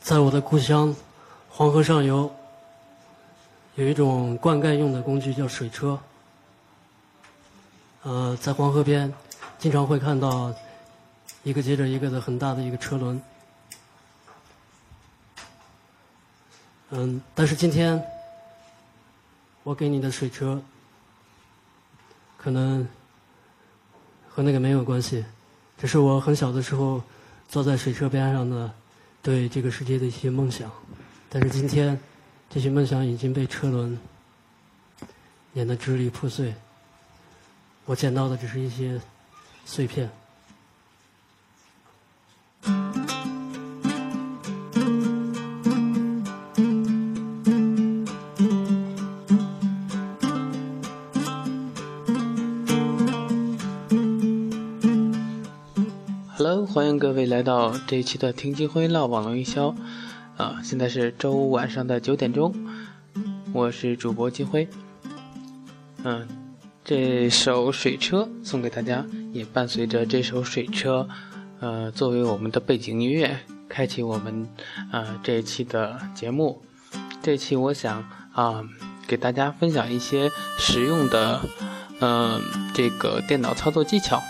在我的故乡黄河上游，有一种灌溉用的工具叫水车。呃，在黄河边，经常会看到一个接着一个的很大的一个车轮。嗯，但是今天我给你的水车，可能和那个没有关系。这是我很小的时候坐在水车边上的对这个世界的一些梦想。但是今天，这些梦想已经被车轮碾得支离破碎。我捡到的只是一些碎片。欢迎各位来到这一期的听金辉唠网络营销。啊，现在是周五晚上的九点钟，我是主播金辉。嗯，这首水车送给大家，也伴随着这首水车，呃，作为我们的背景音乐，开启我们啊这一期的节目。这期我想啊，给大家分享一些实用的，嗯，这个电脑操作技巧，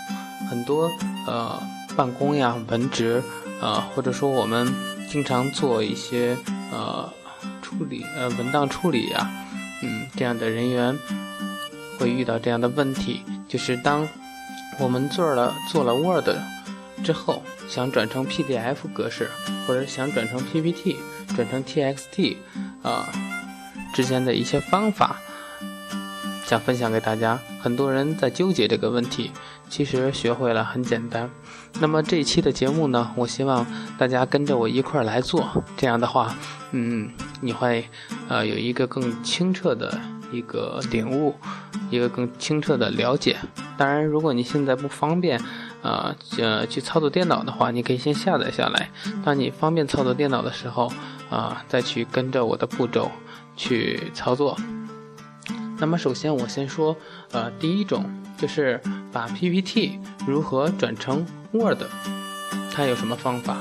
很多呃。办公呀，文职，呃，或者说我们经常做一些呃处理呃文档处理呀，嗯，这样的人员会遇到这样的问题，就是当我们做了做了 Word 之后，想转成 PDF 格式，或者想转成 PPT，转成 TXT，啊，之间的一些方法，想分享给大家。很多人在纠结这个问题。其实学会了很简单，那么这一期的节目呢，我希望大家跟着我一块儿来做，这样的话，嗯，你会呃有一个更清澈的一个领悟，一个更清澈的了解。当然，如果你现在不方便，呃呃去操作电脑的话，你可以先下载下来，当你方便操作电脑的时候，啊，再去跟着我的步骤去操作。那么首先我先说，呃，第一种。就是把 PPT 如何转成 Word，它有什么方法？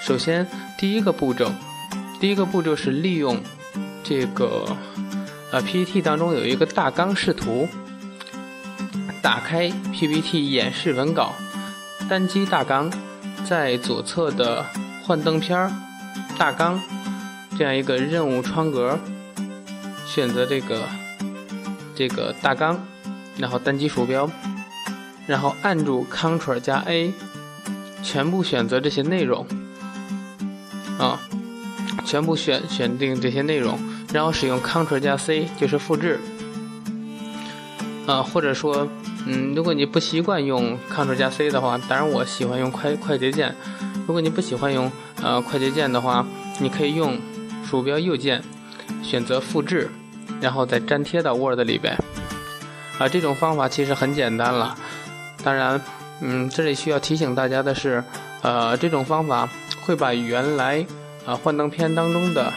首先，第一个步骤，第一个步骤是利用这个呃 PPT 当中有一个大纲视图，打开 PPT 演示文稿，单击大纲，在左侧的幻灯片儿大纲这样一个任务窗格，选择这个这个大纲。然后单击鼠标，然后按住 Ctrl 加 A，全部选择这些内容，啊，全部选选定这些内容，然后使用 Ctrl 加 C 就是复制，啊，或者说，嗯，如果你不习惯用 Ctrl 加 C 的话，当然我喜欢用快快捷键，如果你不喜欢用呃快捷键的话，你可以用鼠标右键选择复制，然后再粘贴到 Word 里边。啊，这种方法其实很简单了。当然，嗯，这里需要提醒大家的是，呃，这种方法会把原来啊幻灯片当中的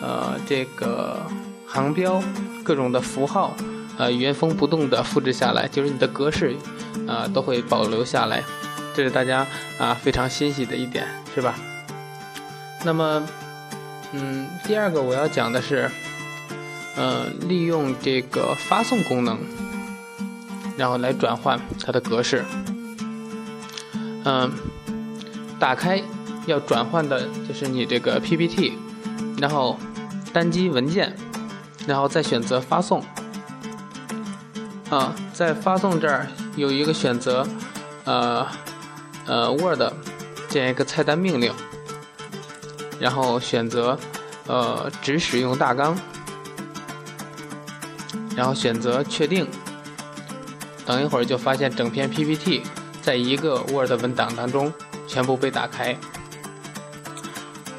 呃这个行标、各种的符号，呃原封不动的复制下来，就是你的格式啊都会保留下来。这是大家啊非常欣喜的一点，是吧？那么，嗯，第二个我要讲的是。呃，利用这个发送功能，然后来转换它的格式。嗯，打开要转换的就是你这个 PPT，然后单击文件，然后再选择发送。啊，在发送这儿有一个选择，呃呃 Word 这一个菜单命令，然后选择呃只使用大纲。然后选择确定，等一会儿就发现整篇 PPT 在一个 Word 文档当中全部被打开。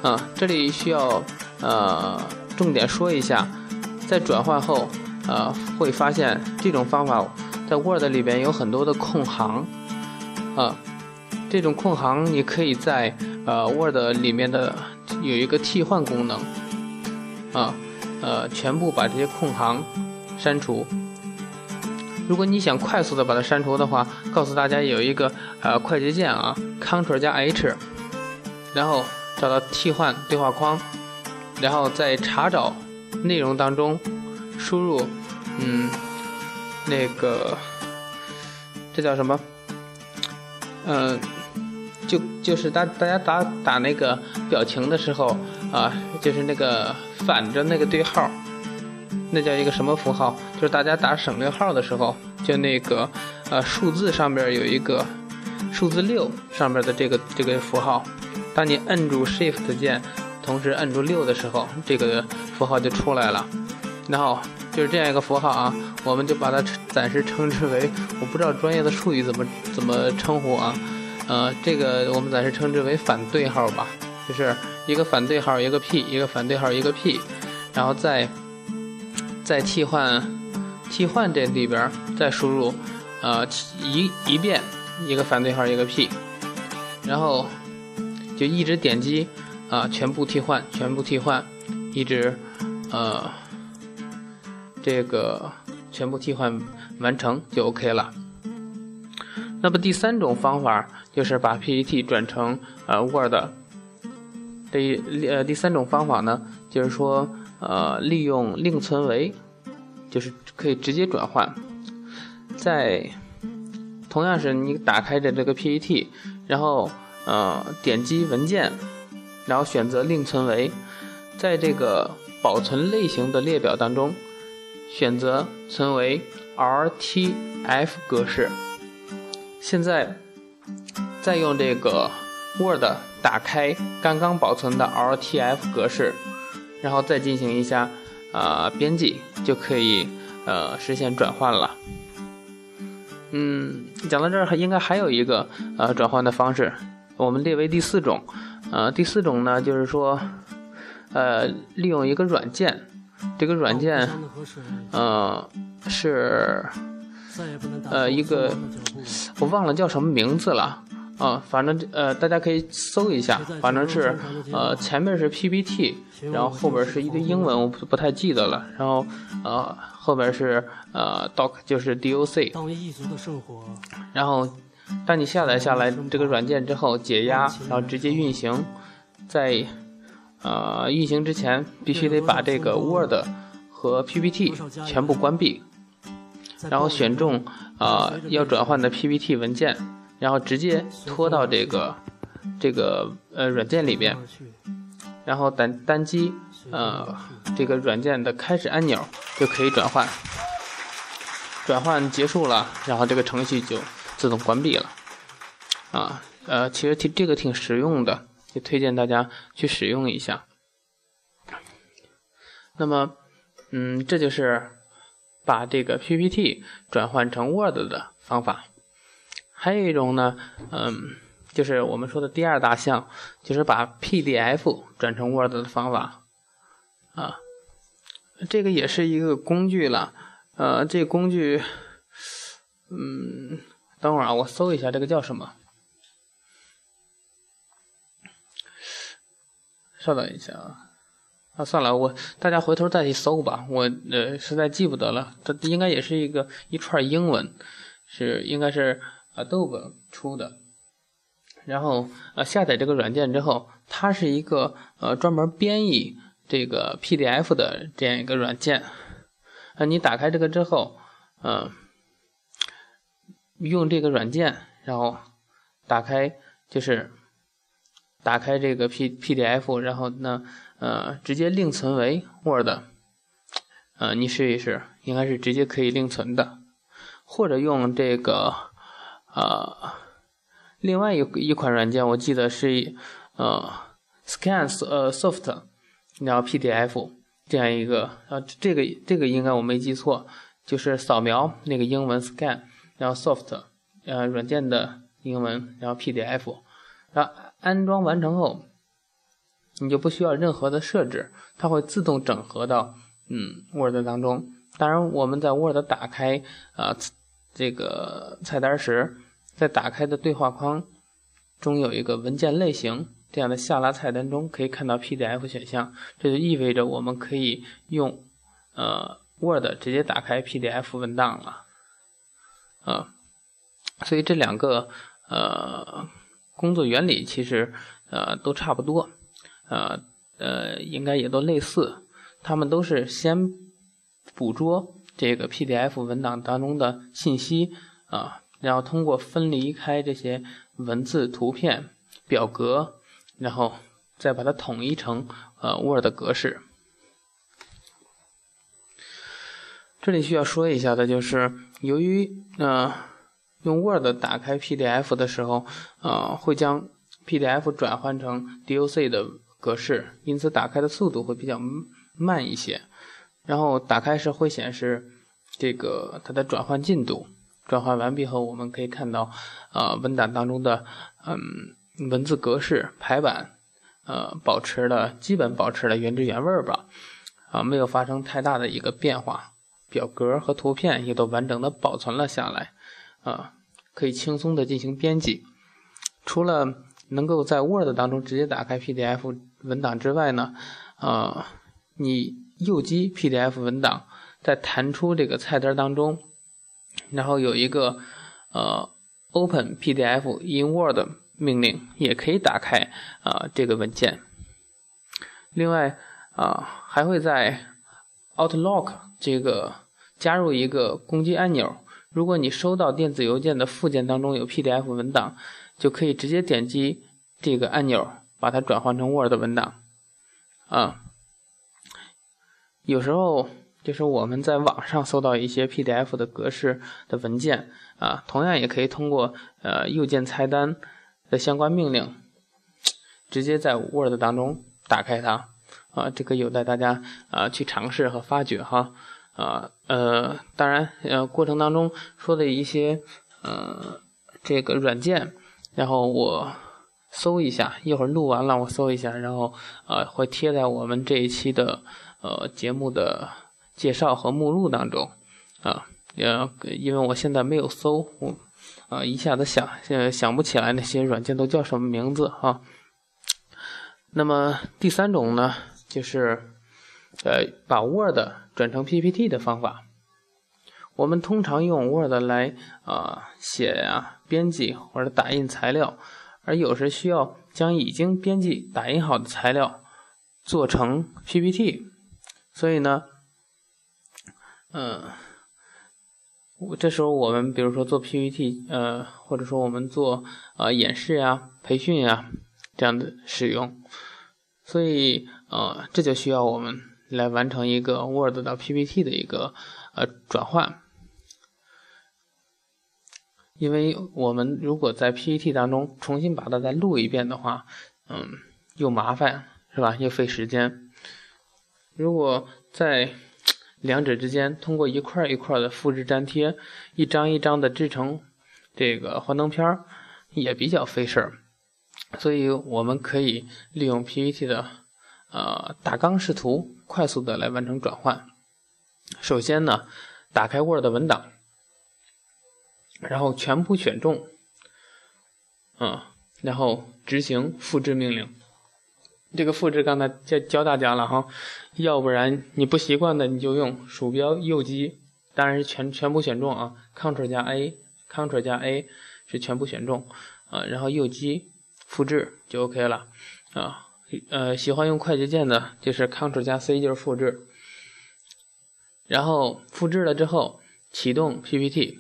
啊，这里需要呃重点说一下，在转换后，呃会发现这种方法在 Word 里边有很多的空行，啊，这种空行你可以在呃 Word 里面的有一个替换功能，啊，呃全部把这些空行。删除。如果你想快速的把它删除的话，告诉大家有一个呃快捷键啊，Ctrl 加 H，然后找到替换对话框，然后在查找内容当中输入，嗯，那个这叫什么？嗯，就就是大大家打打那个表情的时候啊，就是那个反着那个对号，那叫一个什么符号？就是大家打省略号的时候，就那个呃数字上面有一个数字六上面的这个这个符号，当你摁住 Shift 键，同时摁住六的时候，这个符号就出来了。然后就是这样一个符号啊，我们就把它暂时称之为，我不知道专业的术语怎么怎么称呼啊，呃，这个我们暂时称之为反对号吧，就是一个反对号一个 P，一个反对号一个 P，然后再再替换替换这里边再输入呃一一遍一个反对号一个 P，然后就一直点击啊全部替换全部替换，一直呃。这个全部替换完成就 OK 了。那么第三种方法就是把 PPT 转成呃 Word。这呃第三种方法呢，就是说呃利用另存为，就是可以直接转换。在同样是你打开的这个 PPT，然后呃点击文件，然后选择另存为，在这个保存类型的列表当中。选择存为 RTF 格式。现在再用这个 Word 打开刚刚保存的 RTF 格式，然后再进行一下啊编辑，就可以呃实现转换了。嗯，讲到这儿，应该还有一个呃转换的方式，我们列为第四种。呃，第四种呢，就是说呃利用一个软件。这个软件，呃，是，呃，一个，我忘了叫什么名字了，啊，反正呃，大家可以搜一下，反正是，呃，前面是 PPT，然后后边是一堆英文，我不不太记得了，然后，呃，后边是呃，Doc 就是 DOC，然后，当你下载下来这个软件之后，解压，然后直接运行，在。呃，运行之前必须得把这个 Word 和 PPT 全部关闭，然后选中啊要转换的 PPT 文件，然后直接拖到这个这个呃软件里边，然后单单击呃这个软件的开始按钮就可以转换，转换结束了，然后这个程序就自动关闭了。啊，呃，其实挺这个挺实用的。也推荐大家去使用一下。那么，嗯，这就是把这个 PPT 转换成 Word 的方法。还有一种呢，嗯，就是我们说的第二大项，就是把 PDF 转成 Word 的方法。啊，这个也是一个工具了。呃，这工具，嗯，等会儿啊，我搜一下这个叫什么。稍等一下啊，啊算了，我大家回头再去搜吧，我呃实在记不得了。它应该也是一个一串英文，是应该是 Adobe 出的。然后呃下载这个软件之后，它是一个呃专门编译这个 PDF 的这样一个软件。啊，你打开这个之后，嗯，用这个软件，然后打开就是。打开这个 P PDF，然后呢，呃，直接另存为 Word，呃，你试一试，应该是直接可以另存的，或者用这个，呃，另外一一款软件，我记得是呃，Scan 呃 Soft，然后 PDF 这样一个，啊，这个这个应该我没记错，就是扫描那个英文 Scan，然后 Soft，呃，软件的英文，然后 PDF，然后。安装完成后，你就不需要任何的设置，它会自动整合到嗯 Word 当中。当然，我们在 Word 打开啊这个菜单时，在打开的对话框中有一个文件类型这样的下拉菜单中可以看到 PDF 选项，这就意味着我们可以用呃 Word 直接打开 PDF 文档了啊。所以这两个呃。工作原理其实呃都差不多，呃呃应该也都类似，他们都是先捕捉这个 PDF 文档当中的信息啊，然后通过分离开这些文字、图片、表格，然后再把它统一成呃 Word 格式。这里需要说一下的就是，由于呃用 Word 打开 PDF 的时候，呃会将 PDF 转换成 DOC 的格式，因此打开的速度会比较慢一些。然后打开时会显示这个它的转换进度，转换完毕后，我们可以看到，呃文档当中的嗯文字格式排版，呃保持了基本保持了原汁原味吧，啊没有发生太大的一个变化。表格和图片也都完整的保存了下来，啊，可以轻松的进行编辑。除了能够在 Word 当中直接打开 PDF 文档之外呢，啊，你右击 PDF 文档，再弹出这个菜单当中，然后有一个呃 Open PDF in Word 命令，也可以打开啊这个文件。另外啊，还会在 Outlook 这个加入一个攻击按钮，如果你收到电子邮件的附件当中有 PDF 文档，就可以直接点击这个按钮，把它转换成 Word 文档。啊，有时候就是我们在网上搜到一些 PDF 的格式的文件啊，同样也可以通过呃右键菜单的相关命令，直接在 Word 当中打开它。啊，这个有待大家啊去尝试和发掘哈，啊呃，当然呃过程当中说的一些呃这个软件，然后我搜一下，一会儿录完了我搜一下，然后呃会贴在我们这一期的呃节目的介绍和目录当中啊，呃因为我现在没有搜，我啊一下子想想不起来那些软件都叫什么名字哈。那么第三种呢？就是，呃，把 Word 转成 PPT 的方法。我们通常用 Word 来啊写呀、编辑或者打印材料，而有时需要将已经编辑、打印好的材料做成 PPT。所以呢，嗯，这时候我们比如说做 PPT，呃，或者说我们做啊演示呀、培训呀这样的使用。所以，呃，这就需要我们来完成一个 Word 到 PPT 的一个呃转换，因为我们如果在 PPT 当中重新把它再录一遍的话，嗯，又麻烦是吧？又费时间。如果在两者之间通过一块一块的复制粘贴，一张一张的制成这个幻灯片儿，也比较费事儿。所以我们可以利用 PPT 的呃大纲视图，快速的来完成转换。首先呢，打开 Word 文档，然后全部选中，嗯，然后执行复制命令。这个复制刚才教教大家了哈，要不然你不习惯的，你就用鼠标右击，当然是全全部选中啊，Ctrl 加 A，Ctrl 加 A 是全部选中，啊，然后右击。复制就 OK 了啊，呃，喜欢用快捷键的，就是 Ctrl 加 C 就是复制，然后复制了之后启动 PPT，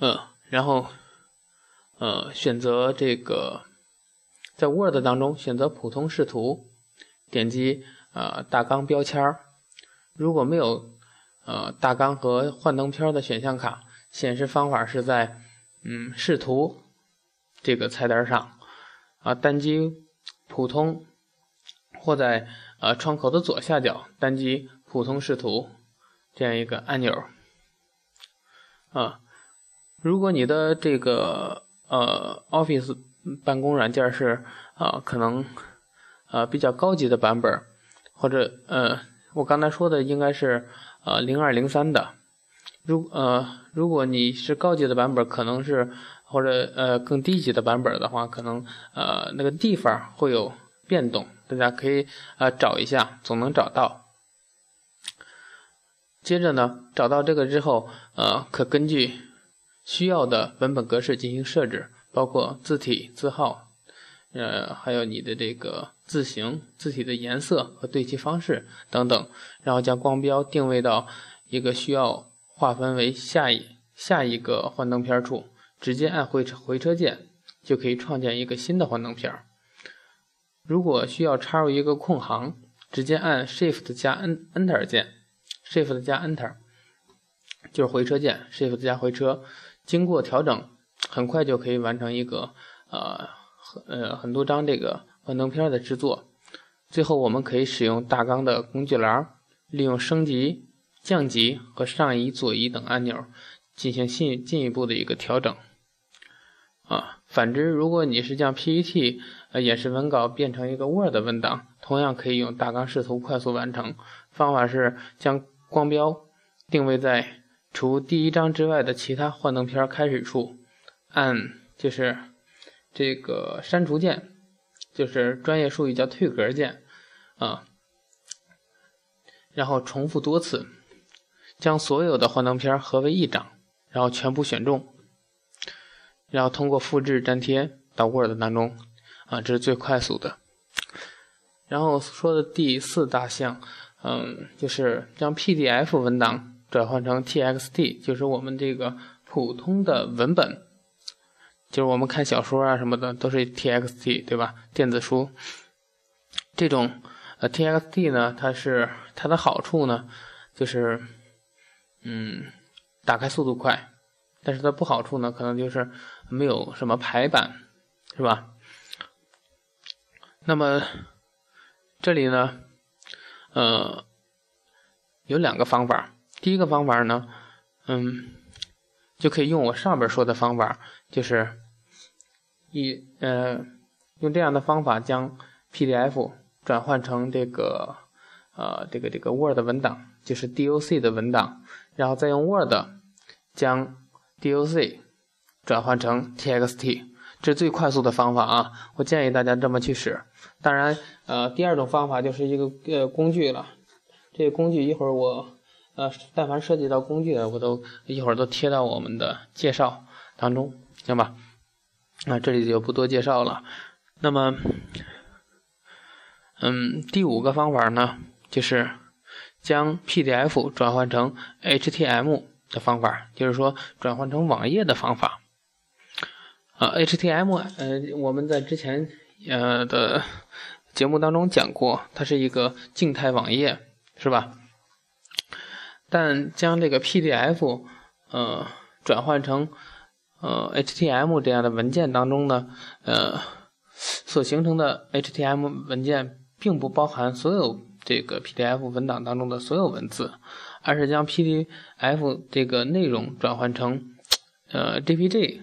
嗯，然后呃选择这个在 Word 当中选择普通视图，点击呃大纲标签儿，如果没有呃大纲和幻灯片的选项卡，显示方法是在嗯视图。这个菜单上，啊，单击普通，或在呃窗口的左下角单击普通视图这样一个按钮，啊，如果你的这个呃 Office 办公软件是啊可能呃比较高级的版本，或者呃我刚才说的应该是呃零二零三的，如呃如果你是高级的版本，可能是。或者呃更低级的版本的话，可能呃那个地方会有变动，大家可以呃找一下，总能找到。接着呢，找到这个之后，呃可根据需要的文本格式进行设置，包括字体、字号，呃，还有你的这个字形、字体的颜色和对齐方式等等，然后将光标定位到一个需要划分为下一下一个幻灯片处，直接按回车回车键就可以创建一个新的幻灯片。如果需要插入一个空行，直接按 Shift 加 N Enter 键，Shift 加 Enter 就是回车键，Shift 加回车，经过调整，很快就可以完成一个呃。呃，很多张这个幻灯片的制作，最后我们可以使用大纲的工具栏，利用升级、降级和上移、左移等按钮进行进进一步的一个调整。啊，反之，如果你是将 PPT 呃演示文稿变成一个 Word 文档，同样可以用大纲视图快速完成。方法是将光标定位在除第一张之外的其他幻灯片开始处，按就是。这个删除键就是专业术语叫退格键啊，然后重复多次，将所有的幻灯片合为一张，然后全部选中，然后通过复制粘贴到 Word 当中啊，这是最快速的。然后说的第四大项，嗯，就是将 PDF 文档转换成 TXT，就是我们这个普通的文本。就是我们看小说啊什么的都是 TXT 对吧？电子书这种呃 TXT 呢，它是它的好处呢，就是嗯打开速度快，但是它不好处呢，可能就是没有什么排版，是吧？那么这里呢，呃有两个方法，第一个方法呢，嗯就可以用我上边说的方法，就是。一呃，用这样的方法将 PDF 转换成这个呃这个这个 Word 文档，就是 DOC 的文档，然后再用 Word 将 DOC 转换成 TXT，这是最快速的方法啊！我建议大家这么去使。当然，呃，第二种方法就是一个呃工具了。这个工具一会儿我呃，但凡涉及到工具的，我都一会儿都贴到我们的介绍当中，行吧？那这里就不多介绍了。那么，嗯，第五个方法呢，就是将 PDF 转换成 HTML 的方法，就是说转换成网页的方法。啊，HTML，呃，我们在之前呃的节目当中讲过，它是一个静态网页，是吧？但将这个 PDF，呃，转换成呃，HTML 这样的文件当中呢，呃，所形成的 HTML 文件并不包含所有这个 PDF 文档当中的所有文字，而是将 PDF 这个内容转换成呃 JPG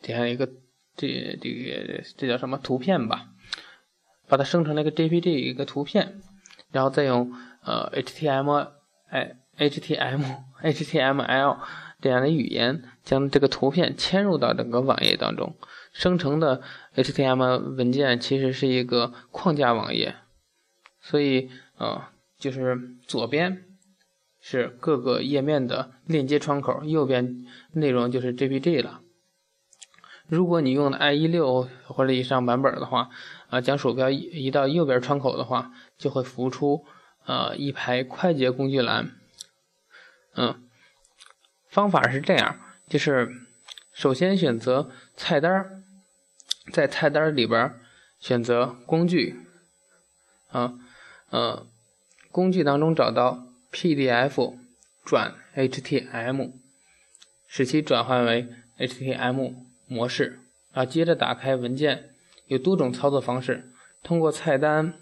这样一个这这个这叫什么图片吧，把它生成了一个 JPG 一个图片，然后再用呃 HTML 哎 HTML HTML 这样的语言。将这个图片嵌入到整个网页当中，生成的 HTML 文件其实是一个框架网页，所以啊，就是左边是各个页面的链接窗口，右边内容就是 JPG 了。如果你用的 IE 六或者以上版本的话，啊，将鼠标移到右边窗口的话，就会浮出呃一排快捷工具栏。嗯，方法是这样。就是首先选择菜单，在菜单里边选择工具，啊，呃，工具当中找到 PDF 转 HTML，使其转换为 HTML 模式，啊，接着打开文件，有多种操作方式，通过菜单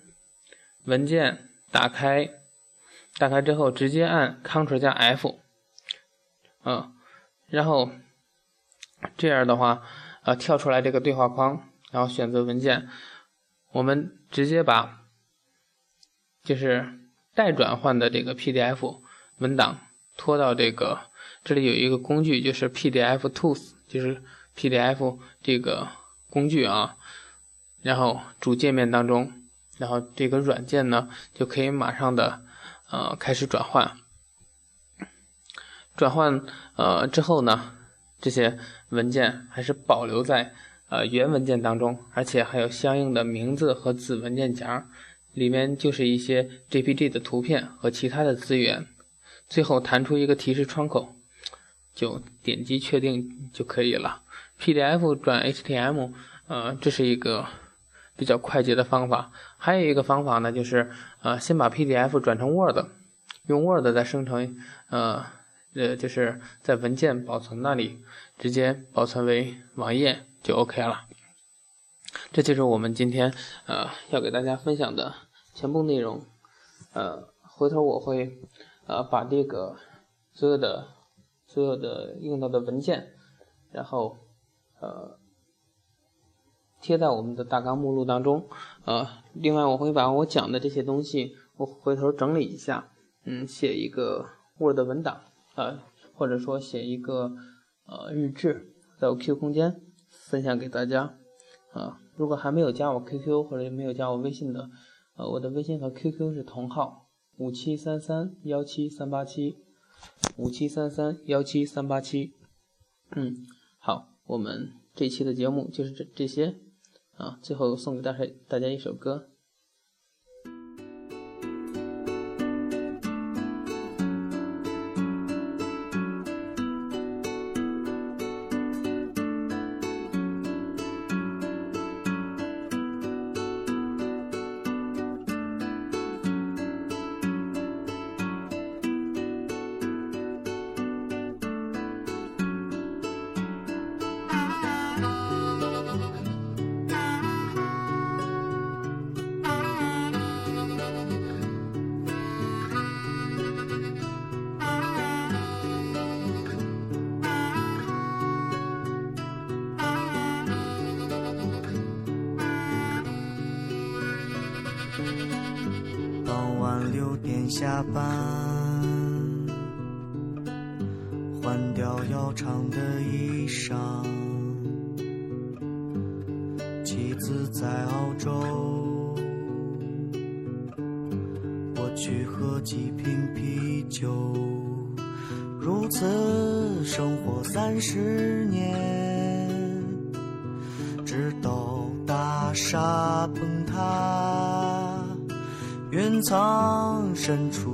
文件打开，打开之后直接按 Ctrl 加 F，啊。然后这样的话，呃，跳出来这个对话框，然后选择文件，我们直接把就是待转换的这个 PDF 文档拖到这个这里有一个工具，就是 PDF Tools，就是 PDF 这个工具啊。然后主界面当中，然后这个软件呢就可以马上的呃开始转换。转换呃之后呢，这些文件还是保留在呃原文件当中，而且还有相应的名字和子文件夹，里面就是一些 JPG 的图片和其他的资源。最后弹出一个提示窗口，就点击确定就可以了。PDF 转 HTML，呃，这是一个比较快捷的方法。还有一个方法呢，就是呃，先把 PDF 转成 Word，用 Word 再生成，呃，呃，就是在文件保存那里直接保存为网页就 OK 了。这就是我们今天呃要给大家分享的全部内容。呃，回头我会。呃，把这个所有的所有的用到的文件，然后呃贴在我们的大纲目录当中。呃，另外我会把我讲的这些东西，我回头整理一下，嗯，写一个 Word 文档，呃，或者说写一个呃日志，在我 QQ 空间分享给大家。啊，如果还没有加我 QQ 或者没有加我微信的，呃，我的微信和 QQ 是同号。五七三三幺七三八七，五七三三幺七三八七，嗯，好，我们这期的节目就是这这些，啊，最后送给大家大家一首歌。下班，换掉要长的衣裳。妻子在澳洲，我去喝几瓶啤酒。如此生活三十年，直到大厦崩。藏深处。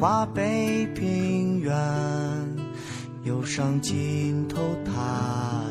华北平原，忧伤浸透他